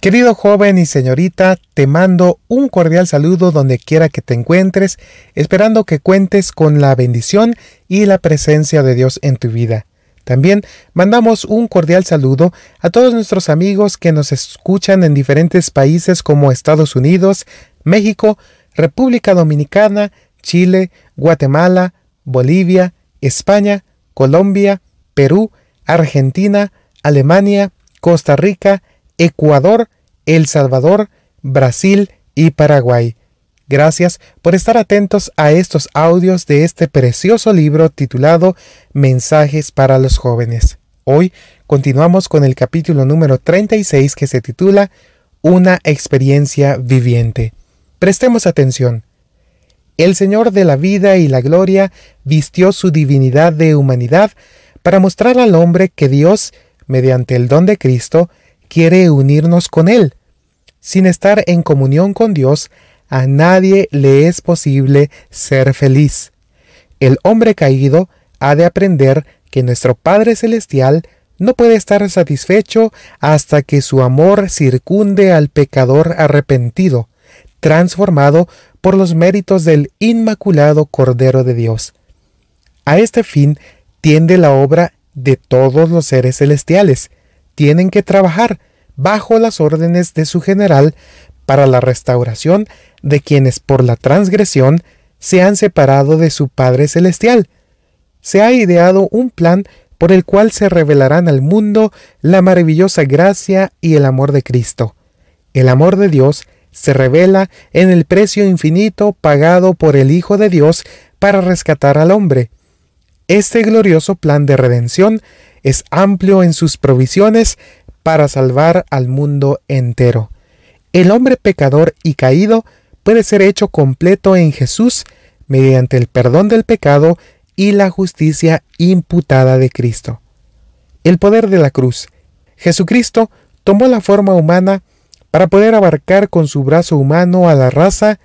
Querido joven y señorita, te mando un cordial saludo donde quiera que te encuentres, esperando que cuentes con la bendición y la presencia de Dios en tu vida. También mandamos un cordial saludo a todos nuestros amigos que nos escuchan en diferentes países como Estados Unidos, México, República Dominicana, Chile, Guatemala, Bolivia, España, Colombia, Perú, Argentina, Alemania, Costa Rica, Ecuador, El Salvador, Brasil y Paraguay. Gracias por estar atentos a estos audios de este precioso libro titulado Mensajes para los jóvenes. Hoy continuamos con el capítulo número 36 que se titula Una experiencia viviente. Prestemos atención. El Señor de la vida y la gloria vistió su divinidad de humanidad para mostrar al hombre que Dios, mediante el don de Cristo, quiere unirnos con Él. Sin estar en comunión con Dios, a nadie le es posible ser feliz. El hombre caído ha de aprender que nuestro Padre Celestial no puede estar satisfecho hasta que su amor circunde al pecador arrepentido, transformado por los méritos del Inmaculado Cordero de Dios. A este fin tiende la obra de todos los seres celestiales, tienen que trabajar bajo las órdenes de su general para la restauración de quienes por la transgresión se han separado de su Padre Celestial. Se ha ideado un plan por el cual se revelarán al mundo la maravillosa gracia y el amor de Cristo. El amor de Dios se revela en el precio infinito pagado por el Hijo de Dios para rescatar al hombre. Este glorioso plan de redención es amplio en sus provisiones para salvar al mundo entero. El hombre pecador y caído puede ser hecho completo en Jesús mediante el perdón del pecado y la justicia imputada de Cristo. El poder de la cruz. Jesucristo tomó la forma humana para poder abarcar con su brazo humano a la raza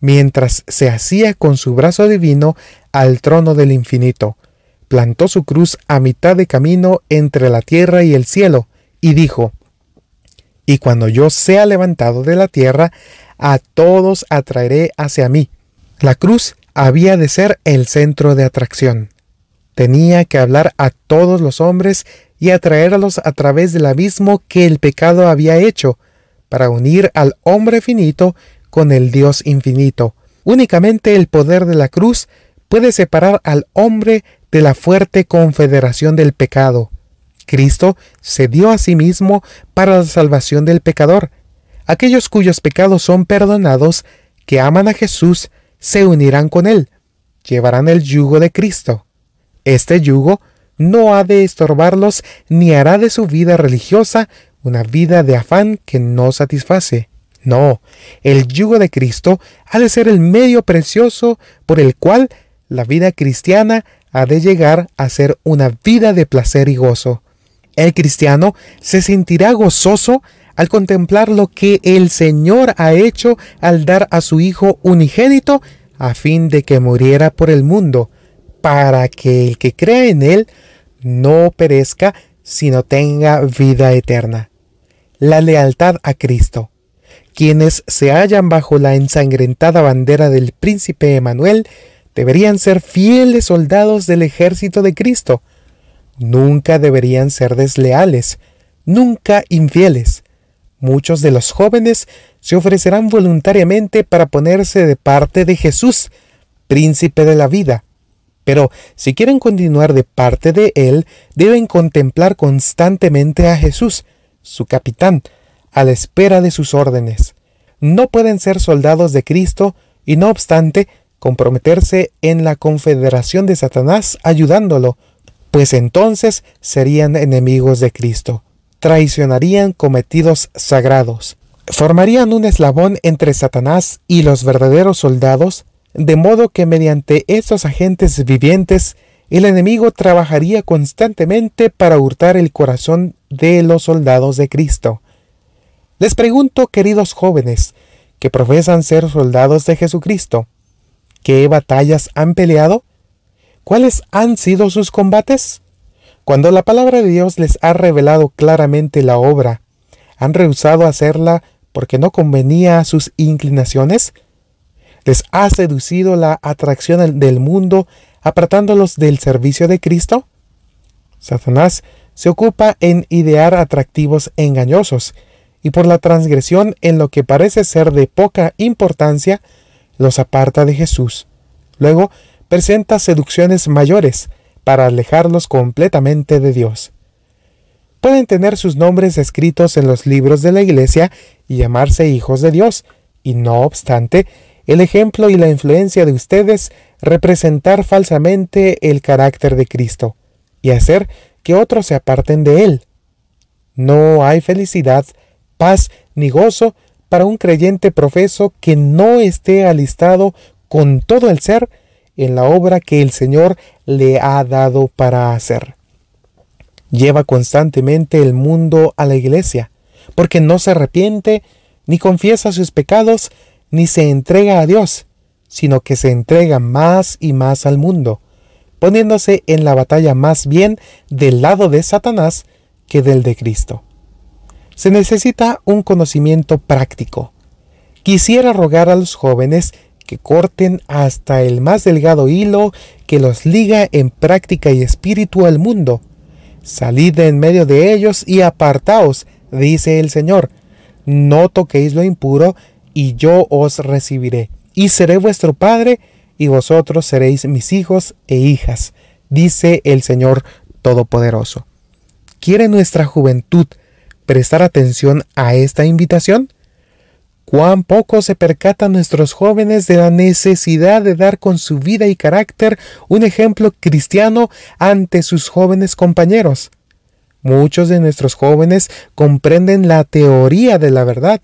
mientras se hacía con su brazo divino al trono del infinito plantó su cruz a mitad de camino entre la tierra y el cielo, y dijo, Y cuando yo sea levantado de la tierra, a todos atraeré hacia mí. La cruz había de ser el centro de atracción. Tenía que hablar a todos los hombres y atraerlos a través del abismo que el pecado había hecho, para unir al hombre finito con el Dios infinito. Únicamente el poder de la cruz puede separar al hombre de la fuerte confederación del pecado. Cristo se dio a sí mismo para la salvación del pecador. Aquellos cuyos pecados son perdonados, que aman a Jesús, se unirán con Él, llevarán el yugo de Cristo. Este yugo no ha de estorbarlos ni hará de su vida religiosa una vida de afán que no satisface. No, el yugo de Cristo ha de ser el medio precioso por el cual la vida cristiana ha de llegar a ser una vida de placer y gozo. El cristiano se sentirá gozoso al contemplar lo que el Señor ha hecho al dar a su Hijo unigénito a fin de que muriera por el mundo, para que el que crea en Él no perezca, sino tenga vida eterna. La lealtad a Cristo. Quienes se hallan bajo la ensangrentada bandera del príncipe Emanuel deberían ser fieles soldados del ejército de Cristo. Nunca deberían ser desleales, nunca infieles. Muchos de los jóvenes se ofrecerán voluntariamente para ponerse de parte de Jesús, príncipe de la vida. Pero si quieren continuar de parte de Él, deben contemplar constantemente a Jesús, su capitán, a la espera de sus órdenes. No pueden ser soldados de Cristo y no obstante comprometerse en la confederación de Satanás ayudándolo, pues entonces serían enemigos de Cristo, traicionarían cometidos sagrados, formarían un eslabón entre Satanás y los verdaderos soldados, de modo que mediante estos agentes vivientes el enemigo trabajaría constantemente para hurtar el corazón de los soldados de Cristo. Les pregunto, queridos jóvenes, que profesan ser soldados de Jesucristo, ¿Qué batallas han peleado? ¿Cuáles han sido sus combates? Cuando la palabra de Dios les ha revelado claramente la obra, han rehusado hacerla porque no convenía a sus inclinaciones? ¿Les ha seducido la atracción del mundo apartándolos del servicio de Cristo? Satanás se ocupa en idear atractivos engañosos, y por la transgresión en lo que parece ser de poca importancia, los aparta de Jesús. Luego presenta seducciones mayores para alejarlos completamente de Dios. Pueden tener sus nombres escritos en los libros de la Iglesia y llamarse hijos de Dios, y no obstante, el ejemplo y la influencia de ustedes representar falsamente el carácter de Cristo y hacer que otros se aparten de él. No hay felicidad, paz ni gozo para un creyente profeso que no esté alistado con todo el ser en la obra que el Señor le ha dado para hacer. Lleva constantemente el mundo a la iglesia, porque no se arrepiente, ni confiesa sus pecados, ni se entrega a Dios, sino que se entrega más y más al mundo, poniéndose en la batalla más bien del lado de Satanás que del de Cristo. Se necesita un conocimiento práctico. Quisiera rogar a los jóvenes que corten hasta el más delgado hilo que los liga en práctica y espíritu al mundo. Salid de en medio de ellos y apartaos, dice el Señor. No toquéis lo impuro, y yo os recibiré y seré vuestro Padre, y vosotros seréis mis hijos e hijas, dice el Señor Todopoderoso. ¿Quiere nuestra juventud prestar atención a esta invitación? cuán poco se percatan nuestros jóvenes de la necesidad de dar con su vida y carácter un ejemplo cristiano ante sus jóvenes compañeros. Muchos de nuestros jóvenes comprenden la teoría de la verdad,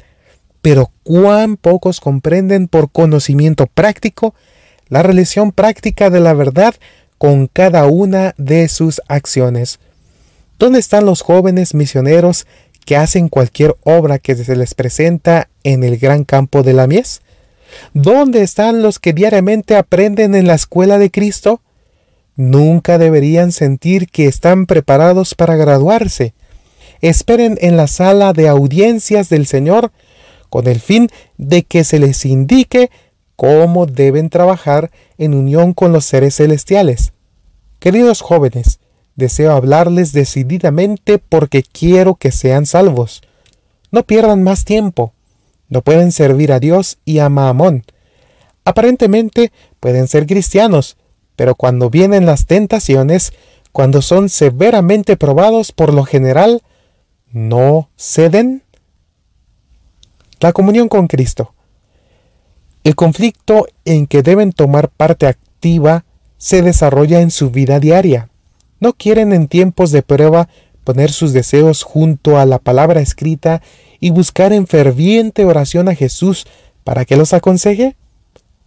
pero cuán pocos comprenden por conocimiento práctico la relación práctica de la verdad con cada una de sus acciones. ¿Dónde están los jóvenes misioneros que hacen cualquier obra que se les presenta en el gran campo de la mies? ¿Dónde están los que diariamente aprenden en la escuela de Cristo? Nunca deberían sentir que están preparados para graduarse. Esperen en la sala de audiencias del Señor con el fin de que se les indique cómo deben trabajar en unión con los seres celestiales. Queridos jóvenes, deseo hablarles decididamente porque quiero que sean salvos. No pierdan más tiempo. No pueden servir a Dios y a Maamón. Aparentemente pueden ser cristianos, pero cuando vienen las tentaciones, cuando son severamente probados por lo general, no ceden la comunión con Cristo. El conflicto en que deben tomar parte activa se desarrolla en su vida diaria. No quieren en tiempos de prueba poner sus deseos junto a la palabra escrita y buscar en ferviente oración a Jesús para que los aconseje.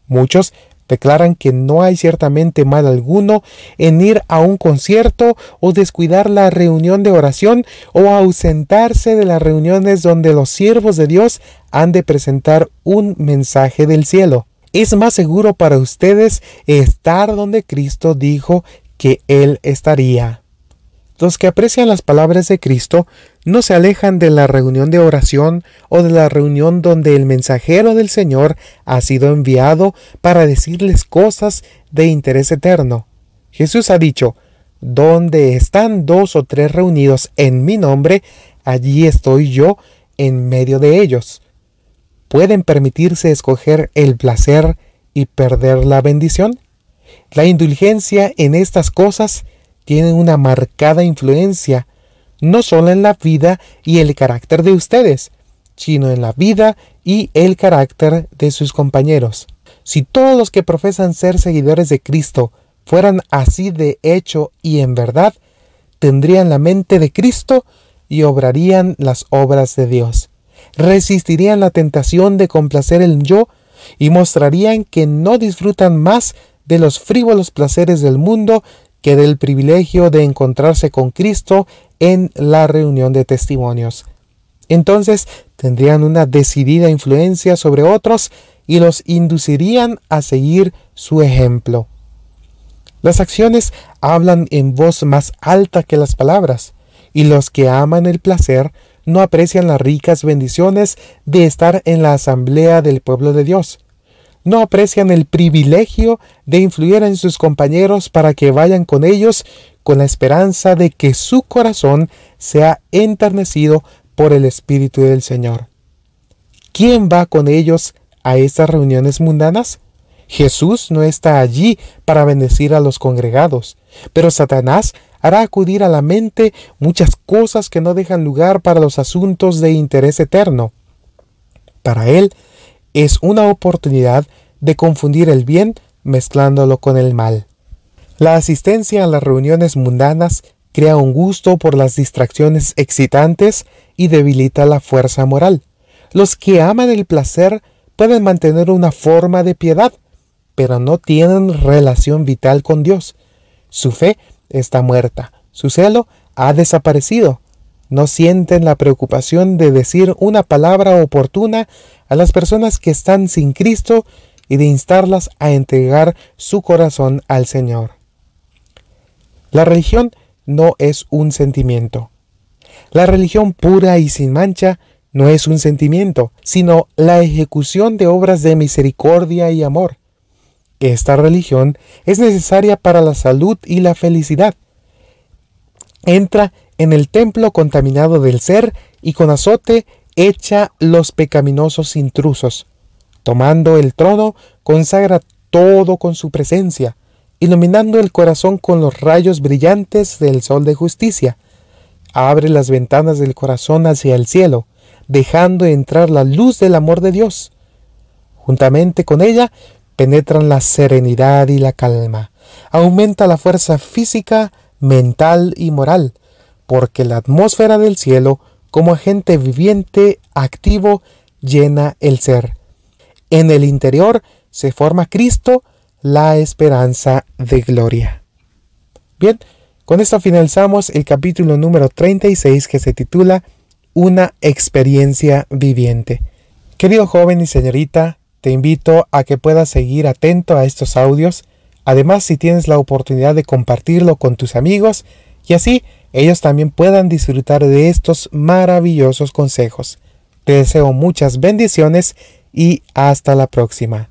Muchos Declaran que no hay ciertamente mal alguno en ir a un concierto o descuidar la reunión de oración o ausentarse de las reuniones donde los siervos de Dios han de presentar un mensaje del cielo. Es más seguro para ustedes estar donde Cristo dijo que Él estaría. Los que aprecian las palabras de Cristo no se alejan de la reunión de oración o de la reunión donde el mensajero del Señor ha sido enviado para decirles cosas de interés eterno. Jesús ha dicho, donde están dos o tres reunidos en mi nombre, allí estoy yo en medio de ellos. ¿Pueden permitirse escoger el placer y perder la bendición? La indulgencia en estas cosas tienen una marcada influencia no solo en la vida y el carácter de ustedes, sino en la vida y el carácter de sus compañeros. Si todos los que profesan ser seguidores de Cristo fueran así de hecho y en verdad, tendrían la mente de Cristo y obrarían las obras de Dios. Resistirían la tentación de complacer el yo y mostrarían que no disfrutan más de los frívolos placeres del mundo que del privilegio de encontrarse con Cristo en la reunión de testimonios. Entonces tendrían una decidida influencia sobre otros y los inducirían a seguir su ejemplo. Las acciones hablan en voz más alta que las palabras, y los que aman el placer no aprecian las ricas bendiciones de estar en la asamblea del pueblo de Dios. No aprecian el privilegio de influir en sus compañeros para que vayan con ellos con la esperanza de que su corazón sea enternecido por el Espíritu del Señor. ¿Quién va con ellos a estas reuniones mundanas? Jesús no está allí para bendecir a los congregados, pero Satanás hará acudir a la mente muchas cosas que no dejan lugar para los asuntos de interés eterno. Para él es una oportunidad de confundir el bien mezclándolo con el mal. La asistencia a las reuniones mundanas crea un gusto por las distracciones excitantes y debilita la fuerza moral. Los que aman el placer pueden mantener una forma de piedad, pero no tienen relación vital con Dios. Su fe está muerta, su celo ha desaparecido. No sienten la preocupación de decir una palabra oportuna a las personas que están sin Cristo y de instarlas a entregar su corazón al Señor. La religión no es un sentimiento. La religión pura y sin mancha no es un sentimiento, sino la ejecución de obras de misericordia y amor. Esta religión es necesaria para la salud y la felicidad. Entra en el templo contaminado del ser y con azote echa los pecaminosos intrusos. Tomando el trono, consagra todo con su presencia, iluminando el corazón con los rayos brillantes del sol de justicia. Abre las ventanas del corazón hacia el cielo, dejando entrar la luz del amor de Dios. Juntamente con ella penetran la serenidad y la calma. Aumenta la fuerza física, mental y moral, porque la atmósfera del cielo, como agente viviente, activo, llena el ser. En el interior se forma Cristo, la esperanza de gloria. Bien, con esto finalizamos el capítulo número 36 que se titula Una experiencia viviente. Querido joven y señorita, te invito a que puedas seguir atento a estos audios. Además, si tienes la oportunidad de compartirlo con tus amigos y así ellos también puedan disfrutar de estos maravillosos consejos. Te deseo muchas bendiciones y hasta la próxima.